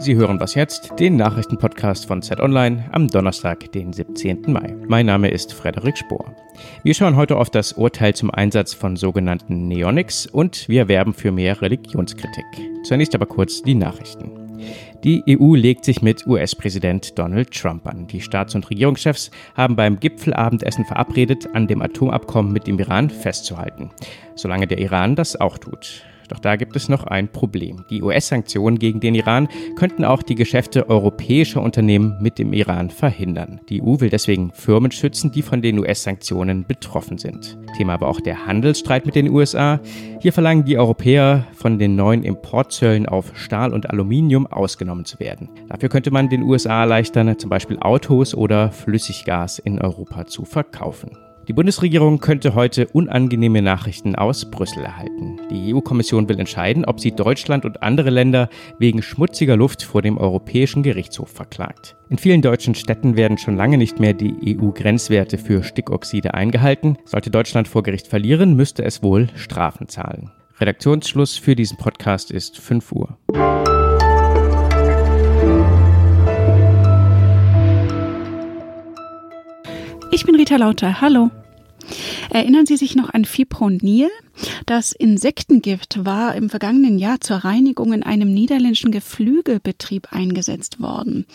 Sie hören was jetzt, den Nachrichtenpodcast von Z Online am Donnerstag, den 17. Mai. Mein Name ist Frederik Spohr. Wir schauen heute auf das Urteil zum Einsatz von sogenannten Neonics und wir werben für mehr Religionskritik. Zunächst aber kurz die Nachrichten. Die EU legt sich mit US-Präsident Donald Trump an. Die Staats- und Regierungschefs haben beim Gipfelabendessen verabredet, an dem Atomabkommen mit dem Iran festzuhalten, solange der Iran das auch tut. Doch da gibt es noch ein Problem. Die US-Sanktionen gegen den Iran könnten auch die Geschäfte europäischer Unternehmen mit dem Iran verhindern. Die EU will deswegen Firmen schützen, die von den US-Sanktionen betroffen sind. Thema aber auch der Handelsstreit mit den USA. Hier verlangen die Europäer von den neuen Importzöllen auf Stahl und Aluminium ausgenommen zu werden. Dafür könnte man den USA erleichtern, zum Beispiel Autos oder Flüssiggas in Europa zu verkaufen. Die Bundesregierung könnte heute unangenehme Nachrichten aus Brüssel erhalten. Die EU-Kommission will entscheiden, ob sie Deutschland und andere Länder wegen schmutziger Luft vor dem Europäischen Gerichtshof verklagt. In vielen deutschen Städten werden schon lange nicht mehr die EU-Grenzwerte für Stickoxide eingehalten. Sollte Deutschland vor Gericht verlieren, müsste es wohl Strafen zahlen. Redaktionsschluss für diesen Podcast ist 5 Uhr. Ich bin Rita Lauter. Hallo. Erinnern Sie sich noch an Fipronil? Das Insektengift war im vergangenen Jahr zur Reinigung in einem niederländischen Geflügelbetrieb eingesetzt worden.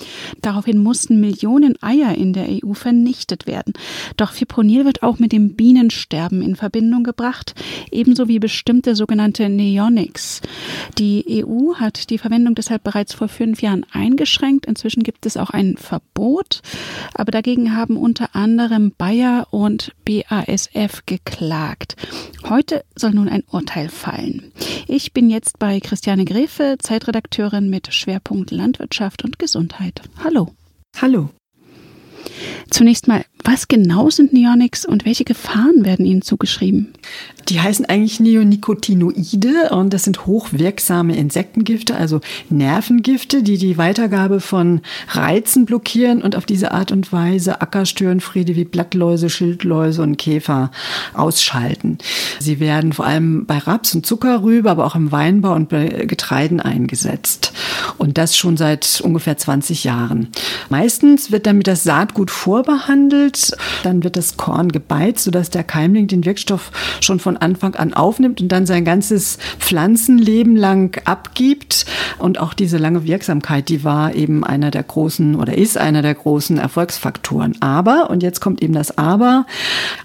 Daraufhin mussten Millionen Eier in der EU vernichtet werden. Doch Fipronil wird auch mit dem Bienensterben in Verbindung gebracht, ebenso wie bestimmte sogenannte Neonics. Die EU hat die Verwendung deshalb bereits vor fünf Jahren eingeschränkt. Inzwischen gibt es auch ein Verbot. Aber dagegen haben unter anderem Bayer und BASF geklagt. Heute soll nun ein Urteil fallen. Ich bin jetzt bei Christiane Grefe, Zeitredakteurin mit Schwerpunkt Landwirtschaft und Gesundheit. Hallo. Hallo. Zunächst mal, was genau sind Neonics und welche Gefahren werden ihnen zugeschrieben? Die heißen eigentlich Neonicotinoide und das sind hochwirksame Insektengifte, also Nervengifte, die die Weitergabe von Reizen blockieren und auf diese Art und Weise Ackerstörenfriede wie Blattläuse, Schildläuse und Käfer ausschalten. Sie werden vor allem bei Raps und Zuckerrübe, aber auch im Weinbau und bei Getreiden eingesetzt. Und das schon seit ungefähr 20 Jahren. Meistens wird damit das Saatgut vorbehandelt, dann wird das Korn gebeizt, sodass der Keimling den Wirkstoff schon von Anfang an aufnimmt und dann sein ganzes Pflanzenleben lang abgibt. Und auch diese lange Wirksamkeit, die war eben einer der großen oder ist einer der großen Erfolgsfaktoren. Aber, und jetzt kommt eben das Aber,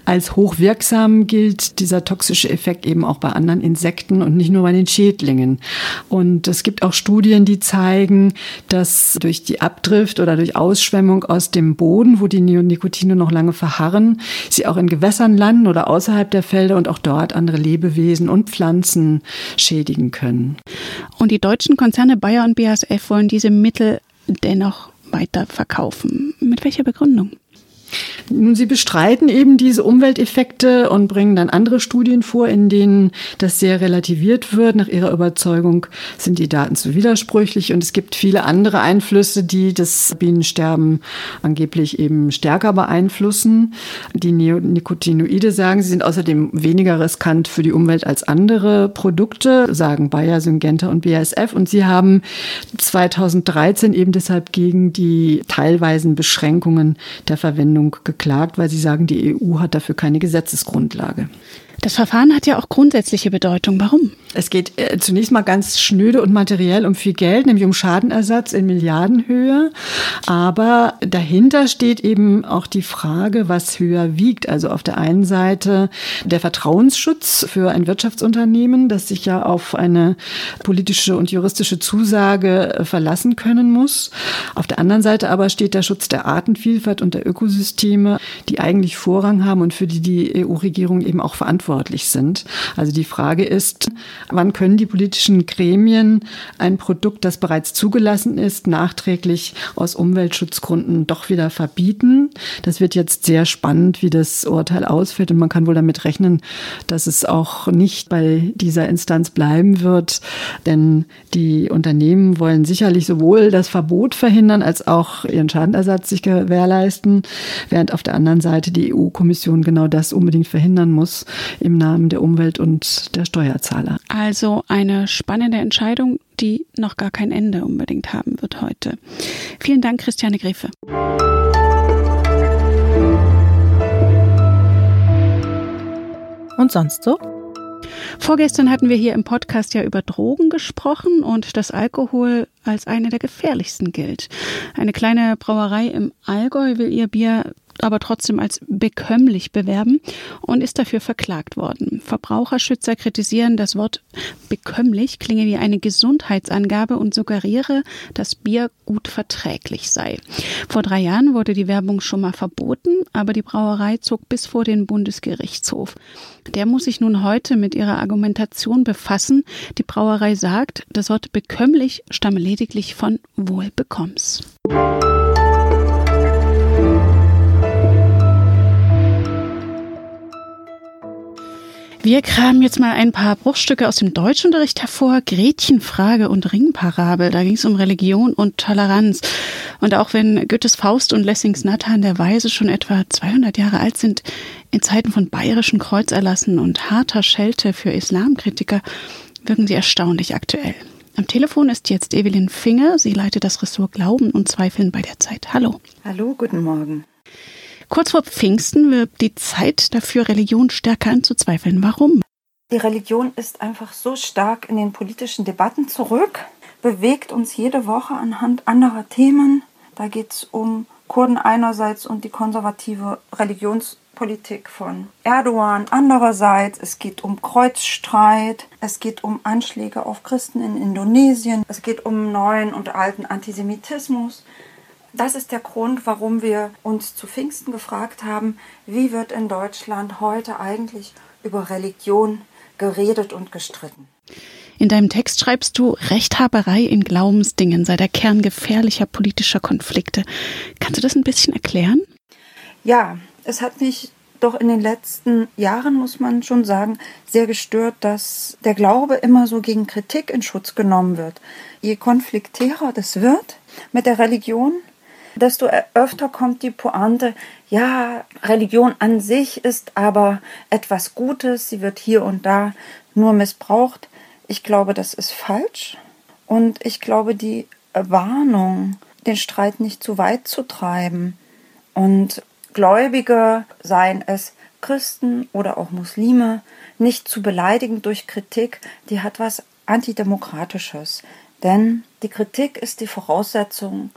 als hochwirksam gilt dieser toxische Effekt eben auch bei anderen Insekten und nicht nur bei den Schädlingen. Und es gibt auch Studien, die zeigen, dass durch die Abdrift oder durch Ausschwemmung aus dem Boden, wo die Neonicotine noch lange verharren, sie auch in Gewässern landen oder außerhalb der Felder und auch dort andere Lebewesen und Pflanzen schädigen können. Und die deutschen Konzerne Bayer und BASF wollen diese Mittel dennoch weiter verkaufen. Mit welcher Begründung? Nun, sie bestreiten eben diese Umwelteffekte und bringen dann andere Studien vor, in denen das sehr relativiert wird. Nach ihrer Überzeugung sind die Daten zu widersprüchlich und es gibt viele andere Einflüsse, die das Bienensterben angeblich eben stärker beeinflussen. Die Neonicotinoide sagen, sie sind außerdem weniger riskant für die Umwelt als andere Produkte, sagen Bayer, Syngenta und BASF. Und sie haben 2013 eben deshalb gegen die teilweisen Beschränkungen der Verwendung Ablehnung geklagt, weil sie sagen, die EU hat dafür keine Gesetzesgrundlage. Das Verfahren hat ja auch grundsätzliche Bedeutung. Warum? Es geht äh, zunächst mal ganz schnöde und materiell um viel Geld, nämlich um Schadenersatz in Milliardenhöhe. Aber dahinter steht eben auch die Frage, was höher wiegt. Also auf der einen Seite der Vertrauensschutz für ein Wirtschaftsunternehmen, das sich ja auf eine politische und juristische Zusage äh, verlassen können muss. Auf der anderen Seite aber steht der Schutz der Artenvielfalt und der Ökosysteme, die eigentlich Vorrang haben und für die die EU-Regierung eben auch verantwortlich sind. Also die Frage ist, Wann können die politischen Gremien ein Produkt, das bereits zugelassen ist, nachträglich aus Umweltschutzgründen doch wieder verbieten? Das wird jetzt sehr spannend, wie das Urteil ausfällt. Und man kann wohl damit rechnen, dass es auch nicht bei dieser Instanz bleiben wird. Denn die Unternehmen wollen sicherlich sowohl das Verbot verhindern als auch ihren Schadenersatz sich gewährleisten, während auf der anderen Seite die EU-Kommission genau das unbedingt verhindern muss im Namen der Umwelt und der Steuerzahler. Also eine spannende Entscheidung, die noch gar kein Ende unbedingt haben wird heute. Vielen Dank, Christiane Griffe. Und sonst so? Vorgestern hatten wir hier im Podcast ja über Drogen gesprochen und dass Alkohol als eine der gefährlichsten gilt. Eine kleine Brauerei im Allgäu will ihr Bier aber trotzdem als bekömmlich bewerben und ist dafür verklagt worden. Verbraucherschützer kritisieren, das Wort bekömmlich klinge wie eine Gesundheitsangabe und suggeriere, dass Bier gut verträglich sei. Vor drei Jahren wurde die Werbung schon mal verboten, aber die Brauerei zog bis vor den Bundesgerichtshof. Der muss sich nun heute mit ihrer Argumentation befassen. Die Brauerei sagt, das Wort bekömmlich stamme lediglich von Wohlbekommens. Wir kramen jetzt mal ein paar Bruchstücke aus dem Deutschunterricht hervor. Gretchenfrage und Ringparabel. Da ging es um Religion und Toleranz. Und auch wenn Goethes Faust und Lessings Nathan der Weise schon etwa 200 Jahre alt sind, in Zeiten von bayerischen Kreuzerlassen und harter Schelte für Islamkritiker, wirken sie erstaunlich aktuell. Am Telefon ist jetzt Evelyn Finger. Sie leitet das Ressort Glauben und Zweifeln bei der Zeit. Hallo. Hallo, guten Morgen. Kurz vor Pfingsten wirbt die Zeit dafür, Religion stärker anzuzweifeln. Warum? Die Religion ist einfach so stark in den politischen Debatten zurück, bewegt uns jede Woche anhand anderer Themen. Da geht es um Kurden einerseits und die konservative Religionspolitik von Erdogan andererseits. Es geht um Kreuzstreit, es geht um Anschläge auf Christen in Indonesien, es geht um neuen und alten Antisemitismus. Das ist der Grund, warum wir uns zu Pfingsten gefragt haben, wie wird in Deutschland heute eigentlich über Religion geredet und gestritten. In deinem Text schreibst du, Rechthaberei in Glaubensdingen sei der Kern gefährlicher politischer Konflikte. Kannst du das ein bisschen erklären? Ja, es hat mich doch in den letzten Jahren, muss man schon sagen, sehr gestört, dass der Glaube immer so gegen Kritik in Schutz genommen wird. Je konfliktärer das wird mit der Religion, desto öfter kommt die Pointe, ja, Religion an sich ist aber etwas Gutes, sie wird hier und da nur missbraucht. Ich glaube, das ist falsch. Und ich glaube, die Warnung, den Streit nicht zu weit zu treiben und Gläubige, seien es Christen oder auch Muslime, nicht zu beleidigen durch Kritik, die hat was Antidemokratisches. Denn die Kritik ist die Voraussetzung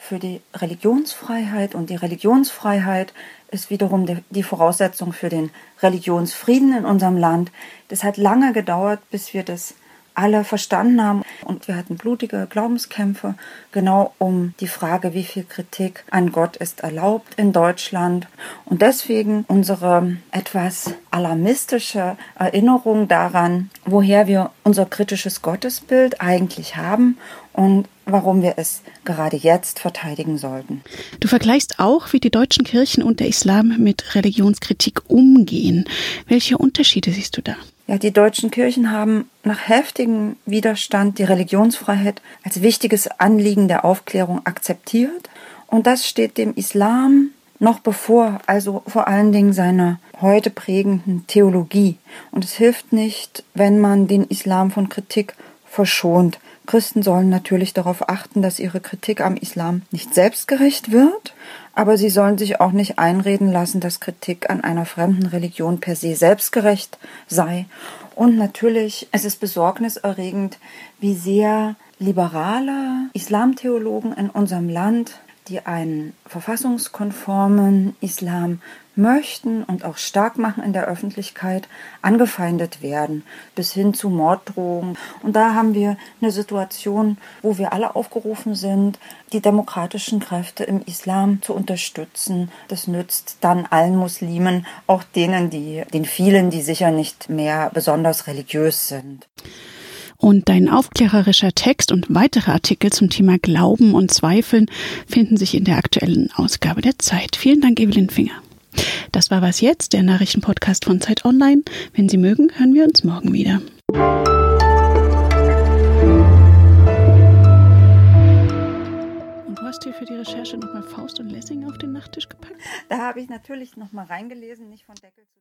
für die Religionsfreiheit und die Religionsfreiheit ist wiederum die Voraussetzung für den Religionsfrieden in unserem Land. Das hat lange gedauert, bis wir das alle verstanden haben. Und wir hatten blutige Glaubenskämpfe, genau um die Frage, wie viel Kritik an Gott ist erlaubt in Deutschland. Und deswegen unsere etwas alarmistische Erinnerung daran, woher wir unser kritisches Gottesbild eigentlich haben und warum wir es gerade jetzt verteidigen sollten. Du vergleichst auch, wie die deutschen Kirchen und der Islam mit Religionskritik umgehen. Welche Unterschiede siehst du da? Ja, die deutschen Kirchen haben nach heftigem Widerstand die Religionsfreiheit als wichtiges Anliegen der Aufklärung akzeptiert. Und das steht dem Islam noch bevor, also vor allen Dingen seiner heute prägenden Theologie. Und es hilft nicht, wenn man den Islam von Kritik verschont. Christen sollen natürlich darauf achten, dass ihre Kritik am Islam nicht selbstgerecht wird, aber sie sollen sich auch nicht einreden lassen, dass Kritik an einer fremden Religion per se selbstgerecht sei. Und natürlich, es ist besorgniserregend, wie sehr liberale Islamtheologen in unserem Land, die einen verfassungskonformen Islam möchten und auch stark machen in der Öffentlichkeit, angefeindet werden, bis hin zu Morddrohungen. Und da haben wir eine Situation, wo wir alle aufgerufen sind, die demokratischen Kräfte im Islam zu unterstützen. Das nützt dann allen Muslimen, auch denen, die, den vielen, die sicher nicht mehr besonders religiös sind. Und dein aufklärerischer Text und weitere Artikel zum Thema Glauben und Zweifeln finden sich in der aktuellen Ausgabe der Zeit. Vielen Dank, Evelyn Finger. Das war was jetzt, der Nachrichtenpodcast von Zeit Online. Wenn Sie mögen, hören wir uns morgen wieder. Und du hast dir für die Recherche nochmal Faust und Lessing auf den Nachttisch gepackt? Da habe ich natürlich nochmal reingelesen, nicht von Deckel zu